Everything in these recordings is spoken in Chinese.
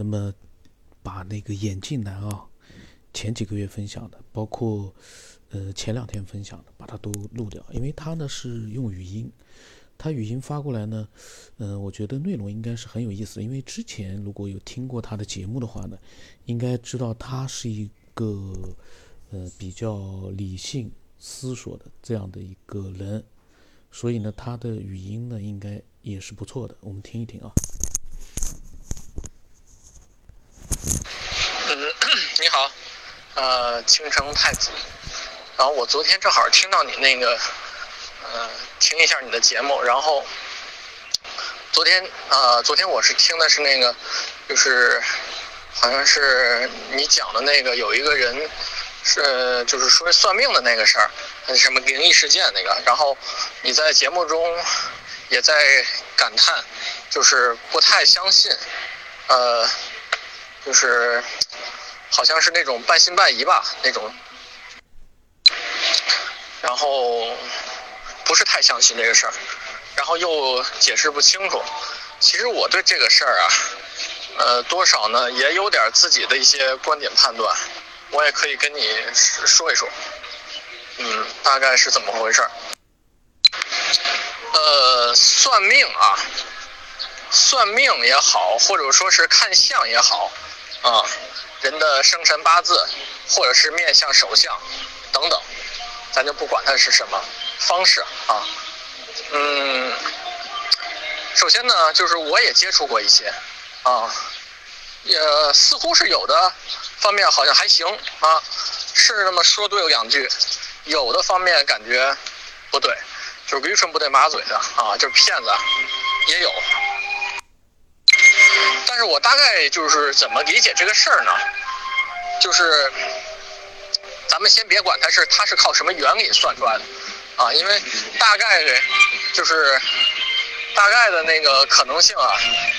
那么把那个眼镜男啊，前几个月分享的，包括呃前两天分享的，把它都录掉，因为他呢是用语音，他语音发过来呢，嗯，我觉得内容应该是很有意思，因为之前如果有听过他的节目的话呢，应该知道他是一个呃比较理性思索的这样的一个人，所以呢，他的语音呢应该也是不错的，我们听一听啊。你好，呃，青城太子。然后我昨天正好听到你那个，呃，听一下你的节目。然后昨天，呃，昨天我是听的是那个，就是好像是你讲的那个，有一个人是就是说算命的那个事儿，什么灵异事件那个。然后你在节目中也在感叹，就是不太相信，呃，就是。好像是那种半信半疑吧，那种，然后不是太相信这个事儿，然后又解释不清楚。其实我对这个事儿啊，呃，多少呢也有点自己的一些观点判断，我也可以跟你说一说。嗯，大概是怎么回事儿？呃，算命啊，算命也好，或者说是看相也好，啊。人的生辰八字，或者是面相、手相等等，咱就不管它是什么方式啊。嗯，首先呢，就是我也接触过一些啊，也似乎是有的方面好像还行啊，是那么说对了两句，有的方面感觉不对，就是驴唇不对马嘴的啊，就是骗子也有。但是我大概就是怎么理解这个事儿呢？就是咱们先别管它是它是靠什么原理算出来的啊，因为大概就是大概的那个可能性啊，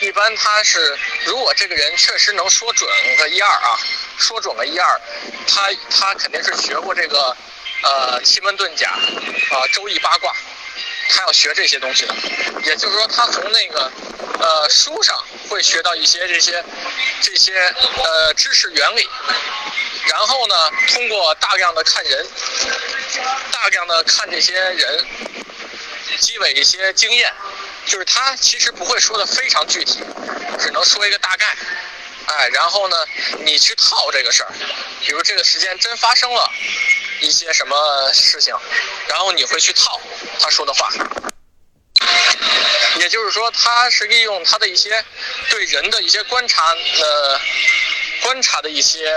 一般他是如果这个人确实能说准个一二啊，说准个一二，他他肯定是学过这个呃奇门遁甲啊周易八卦。他要学这些东西的，也就是说，他从那个呃书上会学到一些这些这些呃知识原理，然后呢，通过大量的看人，大量的看这些人，积累一些经验，就是他其实不会说的非常具体，只能说一个大概，哎，然后呢，你去套这个事儿，比如这个时间真发生了。一些什么事情，然后你会去套他说的话，也就是说，他是利用他的一些对人的一些观察，呃，观察的一些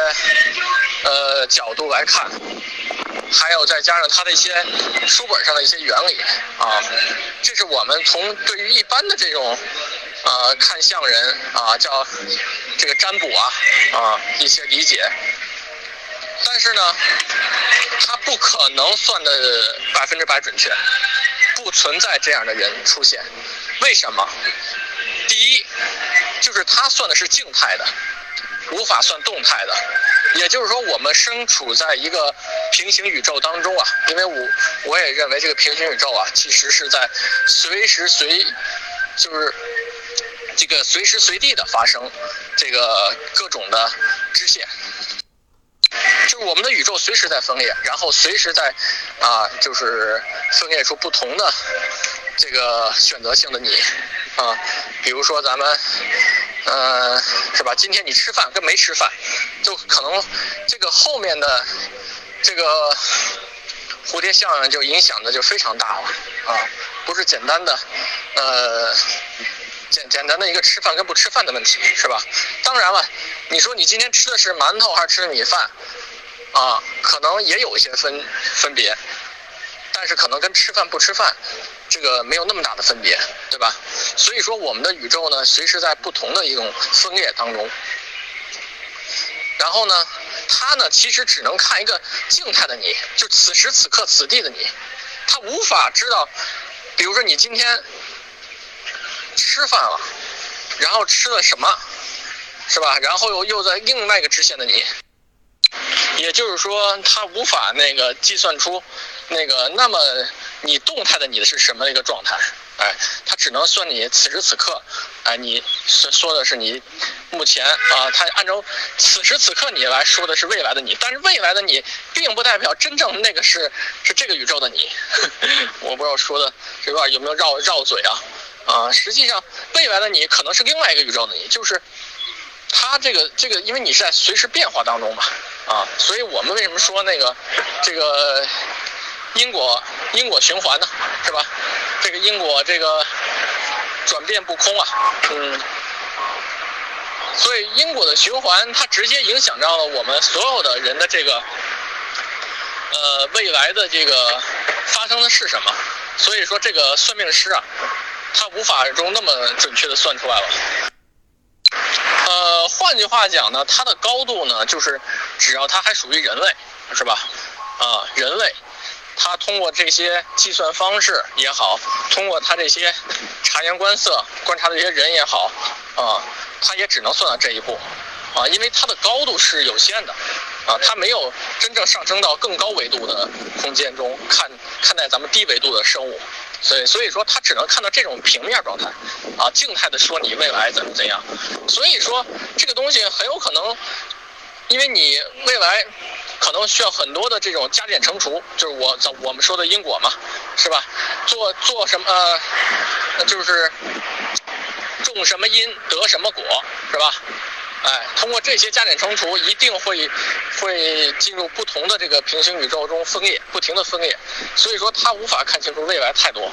呃角度来看，还有再加上他的一些书本上的一些原理啊，这是我们从对于一般的这种呃看相人啊，叫这个占卜啊啊一些理解。但是呢，他不可能算的百分之百准确，不存在这样的人出现。为什么？第一，就是他算的是静态的，无法算动态的。也就是说，我们身处在一个平行宇宙当中啊。因为我我也认为这个平行宇宙啊，其实是在随时随，就是这个随时随地的发生这个各种的支线。就是我们的宇宙随时在分裂，然后随时在，啊，就是分裂出不同的这个选择性的你，啊，比如说咱们，呃，是吧？今天你吃饭跟没吃饭，就可能这个后面的这个蝴蝶效应就影响的就非常大了，啊，不是简单的，呃，简简单的一个吃饭跟不吃饭的问题，是吧？当然了，你说你今天吃的是馒头还是吃的米饭？啊，可能也有一些分分别，但是可能跟吃饭不吃饭，这个没有那么大的分别，对吧？所以说我们的宇宙呢，随时在不同的一种分裂当中。然后呢，他呢其实只能看一个静态的你，就此时此刻此地的你，他无法知道，比如说你今天吃饭了，然后吃了什么，是吧？然后又又在另外一个支线的你。也就是说，他无法那个计算出那个那么你动态的你的是什么一个状态？哎，它只能算你此时此刻，哎，你说说的是你目前啊，它按照此时此刻你来说的是未来的你，但是未来的你并不代表真正那个是是这个宇宙的你。我不知道说的这段有没有绕绕嘴啊？啊，实际上未来的你可能是另外一个宇宙的你，就是它这个这个，因为你是在随时变化当中嘛，啊，所以我们为什么说那个这个因果因果循环呢？是吧？这个因果这个转变不空啊，嗯，所以因果的循环它直接影响到了我们所有的人的这个呃未来的这个发生的是什么？所以说这个算命师啊，他无法中那么准确的算出来了。呃，换句话讲呢，它的高度呢，就是只要它还属于人类，是吧？啊，人类。它通过这些计算方式也好，通过它这些察言观色、观察的这些人也好，啊，它也只能算到这一步，啊，因为它的高度是有限的，啊，它没有真正上升到更高维度的空间中看看待咱们低维度的生物，所以所以说他只能看到这种平面状态，啊，静态的说你未来怎么怎样，所以说这个东西很有可能，因为你未来。可能需要很多的这种加减乘除，就是我我们说的因果嘛，是吧？做做什么呃，就是种什么因得什么果，是吧？哎，通过这些加减乘除，一定会会进入不同的这个平行宇宙中分裂，不停的分裂，所以说他无法看清楚未来太多，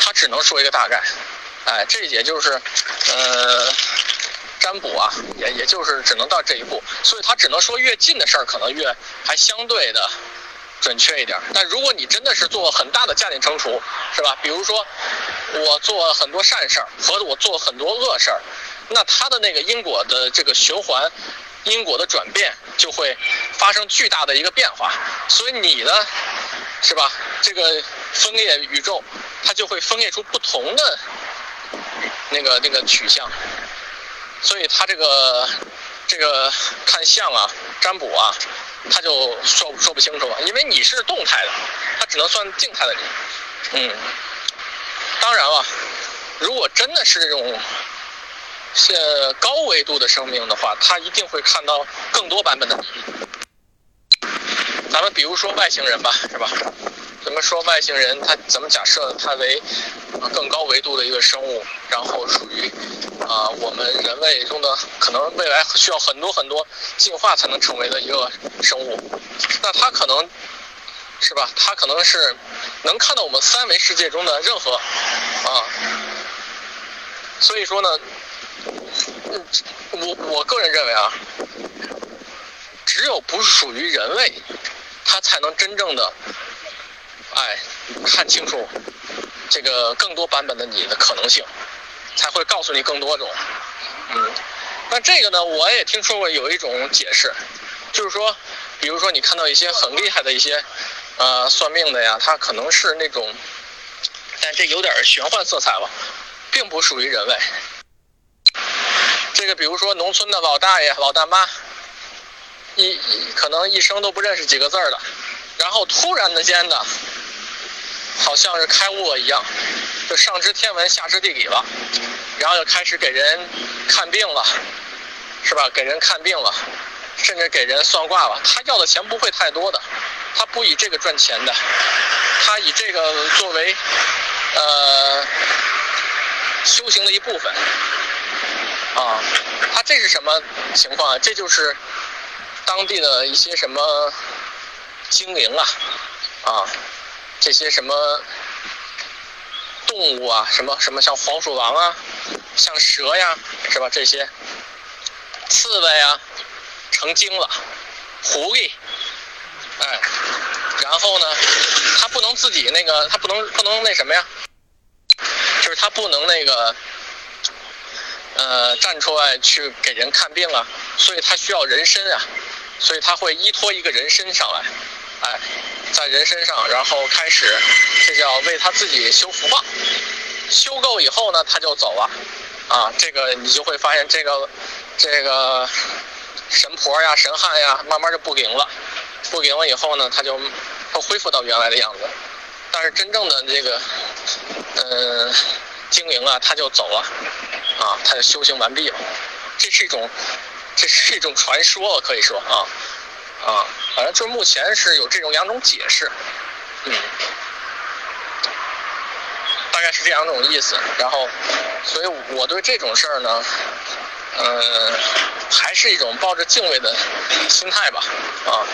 他只能说一个大概，哎，这也就是呃。占卜啊，也也就是只能到这一步，所以他只能说越近的事儿可能越还相对的准确一点。但如果你真的是做很大的加减乘除，是吧？比如说我做很多善事儿和我做很多恶事儿，那它的那个因果的这个循环，因果的转变就会发生巨大的一个变化。所以你呢，是吧？这个分裂宇宙，它就会分裂出不同的那个那个取向。所以它这个这个看相啊、占卜啊，他就说说不清楚了，因为你是动态的，他只能算静态的你。嗯，当然了，如果真的是这种是高维度的生命的话，他一定会看到更多版本的你。咱们比如说外星人吧，是吧？咱们说外星人？他怎么假设他为更高维度的一个生物，然后属于啊我们人类中的可能未来需要很多很多进化才能成为的一个生物？那他可能是吧？他可能是能看到我们三维世界中的任何啊。所以说呢，嗯，我我个人认为啊，只有不属于人类，他才能真正的。哎，看清楚这个更多版本的你的可能性，才会告诉你更多种。嗯，那这个呢，我也听说过有一种解释，就是说，比如说你看到一些很厉害的一些呃算命的呀，他可能是那种，但这有点玄幻色彩了，并不属于人类。这个比如说农村的老大爷、老大妈，一可能一生都不认识几个字儿的，然后突然的间的。好像是开悟了一样，就上知天文下知地理了，然后就开始给人看病了，是吧？给人看病了，甚至给人算卦了。他要的钱不会太多的，他不以这个赚钱的，他以这个作为呃修行的一部分啊。他这是什么情况啊？这就是当地的一些什么精灵啊啊。这些什么动物啊，什么什么像黄鼠狼啊，像蛇呀，是吧？这些刺猬啊，成精了，狐狸，哎，然后呢，它不能自己那个，它不能不能那什么呀？就是它不能那个，呃，站出来去给人看病啊，所以他需要人参啊，所以他会依托一个人参上来。哎，在人身上，然后开始，这叫为他自己修福报。修够以后呢，他就走了。啊，这个你就会发现，这个这个神婆呀、神汉呀，慢慢就不灵了。不灵了以后呢，他就会恢复到原来的样子。但是真正的这个，嗯，精灵啊，他就走了，啊，他就修行完毕了。这是一种，这是一种传说，可以说啊，啊，反正就是目前是有这种两种解释，嗯，大概是这两种意思。然后，所以我对这种事儿呢，嗯，还是一种抱着敬畏的心态吧，啊。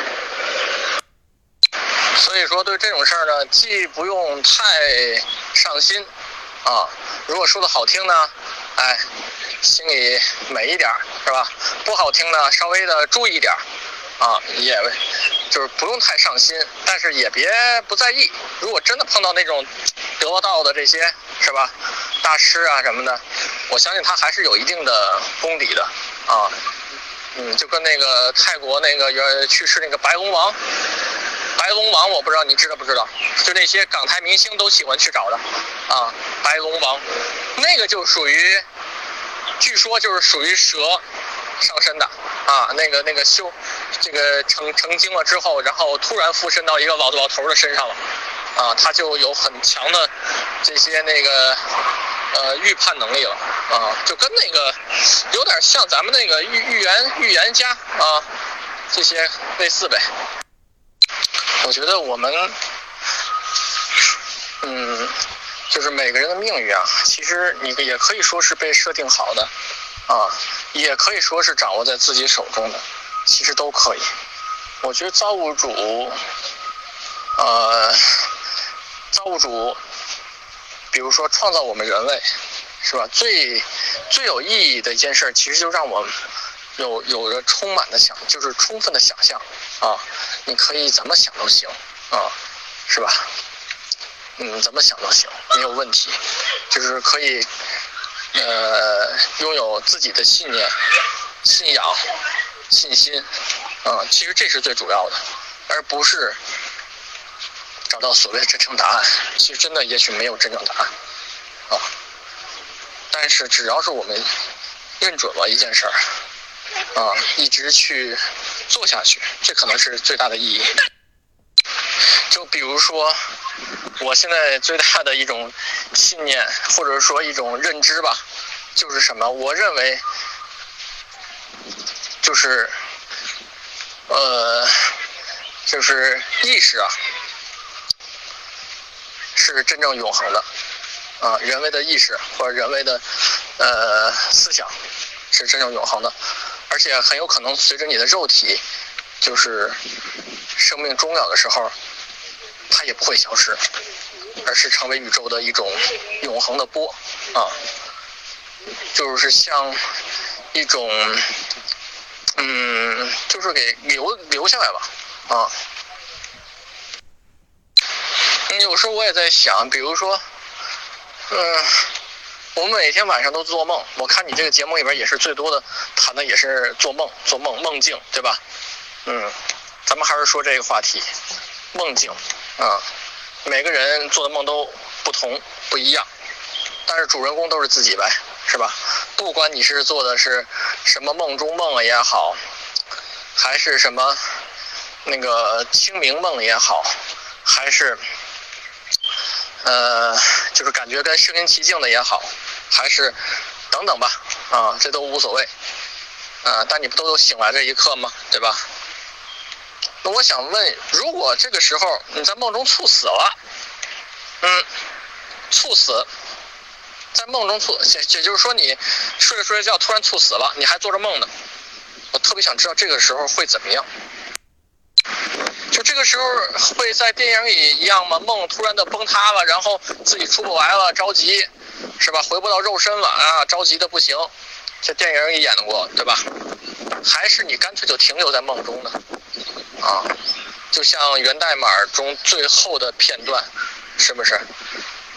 所以说，对这种事儿呢，既不用太上心，啊，如果说的好听呢，哎，心里美一点儿，是吧？不好听呢，稍微的注意点儿，啊，也就是不用太上心，但是也别不在意。如果真的碰到那种得不到的这些，是吧？大师啊什么的，我相信他还是有一定的功底的，啊，嗯，就跟那个泰国那个原去世那个白龙王。白龙王，我不知道你知道不知道，就那些港台明星都喜欢去找的，啊，白龙王，那个就属于，据说就是属于蛇上身的，啊，那个那个修，这个成成精了之后，然后突然附身到一个老老头的身上了，啊，他就有很强的这些那个呃预判能力了，啊，就跟那个有点像咱们那个预预言预言家啊，这些类似呗。我觉得我们，嗯，就是每个人的命运啊，其实你也可以说是被设定好的，啊，也可以说是掌握在自己手中的，其实都可以。我觉得造物主，呃，造物主，比如说创造我们人类，是吧？最最有意义的一件事，其实就让我有有着充满的想，就是充分的想象。啊，你可以怎么想都行，啊，是吧？嗯，怎么想都行，没有问题，就是可以，呃，拥有自己的信念、信仰、信心，啊，其实这是最主要的，而不是找到所谓的真正答案。其实真的也许没有真正答案，啊，但是只要是我们认准了一件事儿。啊，一直去做下去，这可能是最大的意义。就比如说，我现在最大的一种信念，或者说一种认知吧，就是什么？我认为，就是，呃，就是意识啊，是真正永恒的。啊，人为的意识或者人为的呃思想，是真正永恒的。而且很有可能随着你的肉体，就是生命终了的时候，它也不会消失，而是成为宇宙的一种永恒的波啊，就是像一种，嗯，就是给留留下来吧啊。有时候我也在想，比如说，嗯。我们每天晚上都做梦，我看你这个节目里边也是最多的谈的也是做梦、做梦、梦境，对吧？嗯，咱们还是说这个话题，梦境啊，每个人做的梦都不同不一样，但是主人公都是自己呗，是吧？不管你是做的是什么梦中梦也好，还是什么那个清明梦也好，还是。呃，就是感觉跟身临其境的也好，还是等等吧，啊，这都无所谓，啊，但你不都有醒来这一刻吗？对吧？我想问，如果这个时候你在梦中猝死了，嗯，猝死，在梦中猝，也也就是说你睡着睡着觉突然猝死了，你还做着梦呢，我特别想知道这个时候会怎么样。就这个时候会在电影里一样吗？梦突然的崩塌了，然后自己出不来了，着急，是吧？回不到肉身了啊，着急的不行。这电影里演过，对吧？还是你干脆就停留在梦中呢？啊，就像源代码中最后的片段，是不是？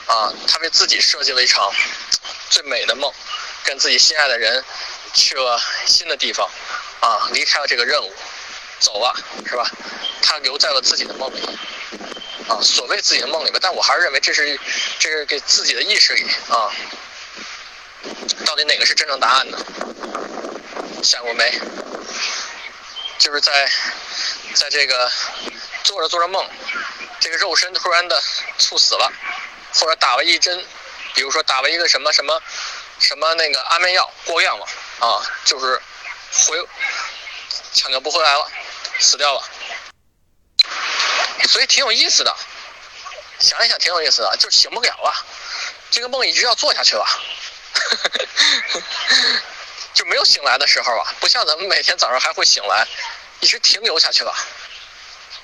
啊，他为自己设计了一场最美的梦，跟自己心爱的人去了新的地方，啊，离开了这个任务。走了，是吧？他留在了自己的梦里，啊，所谓自己的梦里吧，但我还是认为这是，这是给自己的意识里啊。到底哪个是真正答案呢？想过没？就是在，在这个做着做着梦，这个肉身突然的猝死了，或者打了一针，比如说打了一个什么什么什么那个安眠药过量了啊，就是回抢救不回来了，死掉了。所以挺有意思的，想一想挺有意思的，就醒不了啊，这个梦一直要做下去了，就没有醒来的时候啊，不像咱们每天早上还会醒来，一直停留下去了。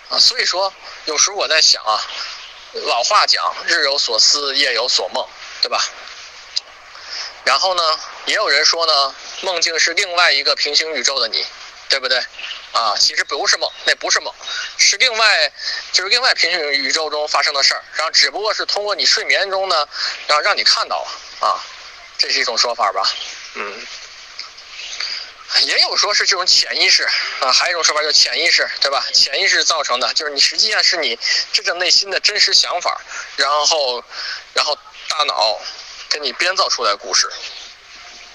啊，所以说有时候我在想啊，老话讲“日有所思，夜有所梦”，对吧？然后呢，也有人说呢，梦境是另外一个平行宇宙的你，对不对？啊，其实不是梦，那不是梦，是另外就是另外平行宇宙中发生的事儿，然后只不过是通过你睡眠中呢，然后让你看到了啊，这是一种说法吧？嗯。也有说是这种潜意识啊，还有一种说法叫潜意识，对吧？潜意识造成的，就是你实际上是你真正内心的真实想法，然后，然后大脑给你编造出来故事，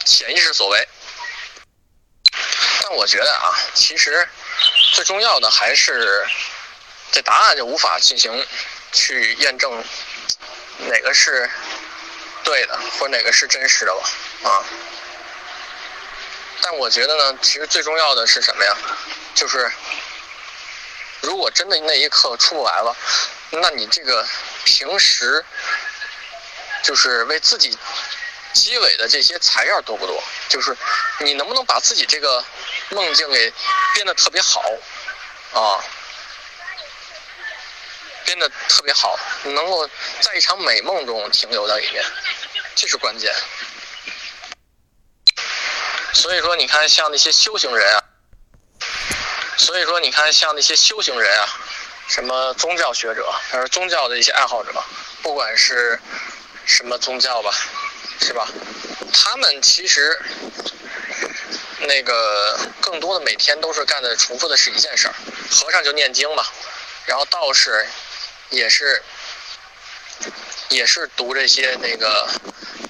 潜意识所为。但我觉得啊，其实最重要的还是这答案就无法进行去验证哪个是对的，或哪个是真实的吧啊。但我觉得呢，其实最重要的是什么呀？就是如果真的那一刻出不来了，那你这个平时就是为自己积累的这些材料多不多？就是你能不能把自己这个梦境给编得特别好啊？编得特别好，能够在一场美梦中停留在里面，这是关键。所以说，你看像那些修行人啊，所以说你看像那些修行人啊，什么宗教学者，还是宗教的一些爱好者，不管是什么宗教吧，是吧？他们其实那个更多的每天都是干的重复的是一件事儿，和尚就念经嘛，然后道士也是也是读这些那个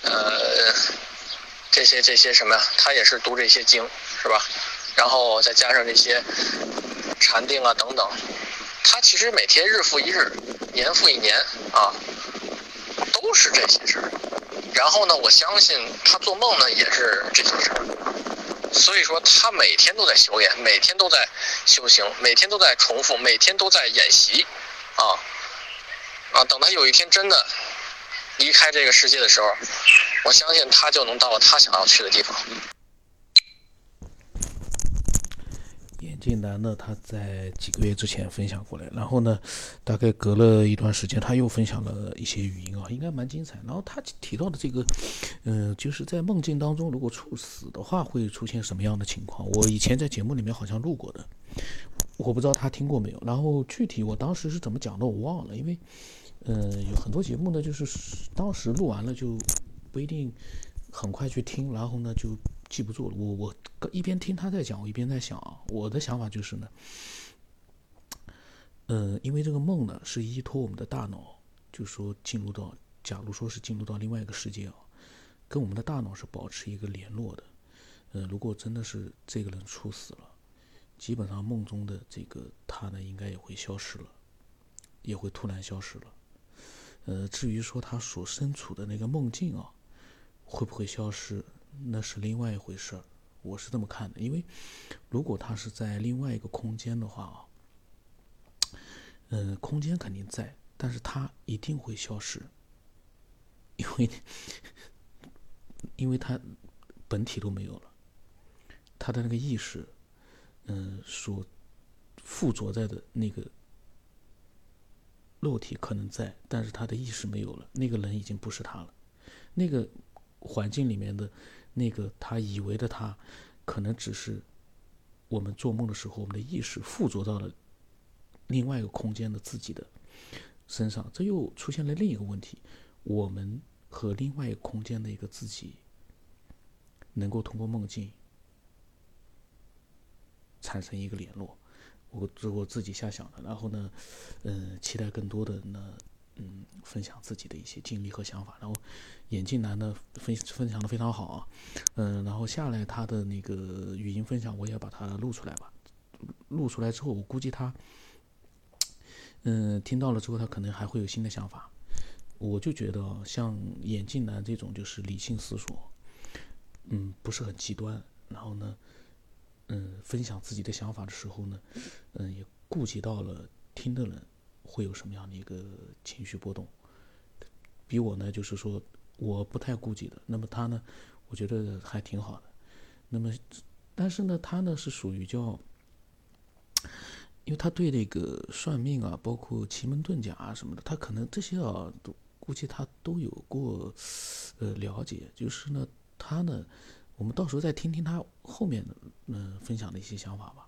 呃。这些这些什么呀？他也是读这些经，是吧？然后再加上这些禅定啊等等，他其实每天日复一日，年复一年啊，都是这些事儿。然后呢，我相信他做梦呢也是这些事儿。所以说，他每天都在修炼，每天都在修行，每天都在重复，每天都在演习，啊啊！等他有一天真的离开这个世界的时候。我相信他就能到他想要去的地方。眼镜男呢，他在几个月之前分享过来，然后呢，大概隔了一段时间，他又分享了一些语音啊，应该蛮精彩。然后他提到的这个，嗯，就是在梦境当中，如果猝死的话，会出现什么样的情况？我以前在节目里面好像录过的，我不知道他听过没有。然后具体我当时是怎么讲的，我忘了，因为，嗯，有很多节目呢，就是当时录完了就。不一定很快去听，然后呢就记不住了。我我一边听他在讲，我一边在想啊，我的想法就是呢，嗯，因为这个梦呢是依托我们的大脑，就说进入到，假如说是进入到另外一个世界啊，跟我们的大脑是保持一个联络的。嗯，如果真的是这个人猝死了，基本上梦中的这个他呢应该也会消失了，也会突然消失了。呃，至于说他所身处的那个梦境啊。会不会消失，那是另外一回事儿。我是这么看的，因为如果他是在另外一个空间的话啊，嗯，空间肯定在，但是他一定会消失，因为因为他本体都没有了，他的那个意识，嗯，所附着在的那个肉体可能在，但是他的意识没有了，那个人已经不是他了，那个。环境里面的那个他以为的他，可能只是我们做梦的时候，我们的意识附着到了另外一个空间的自己的身上，这又出现了另一个问题：我们和另外一个空间的一个自己，能够通过梦境产生一个联络。我是我自己瞎想的，然后呢，嗯，期待更多的呢。嗯，分享自己的一些经历和想法，然后眼镜男呢分分享的非常好啊，嗯，然后下来他的那个语音分享我也把它录出来吧，录出来之后我估计他，嗯，听到了之后，他可能还会有新的想法。我就觉得像眼镜男这种，就是理性思索，嗯，不是很极端。然后呢，嗯，分享自己的想法的时候呢，嗯，也顾及到了听的人会有什么样的一个情绪波动。比我呢，就是说我不太顾忌的。那么他呢，我觉得还挺好的。那么，但是呢，他呢是属于叫，因为他对那个算命啊，包括奇门遁甲啊什么的，他可能这些啊都估计他都有过呃了解。就是呢，他呢，我们到时候再听听他后面嗯分享的一些想法吧。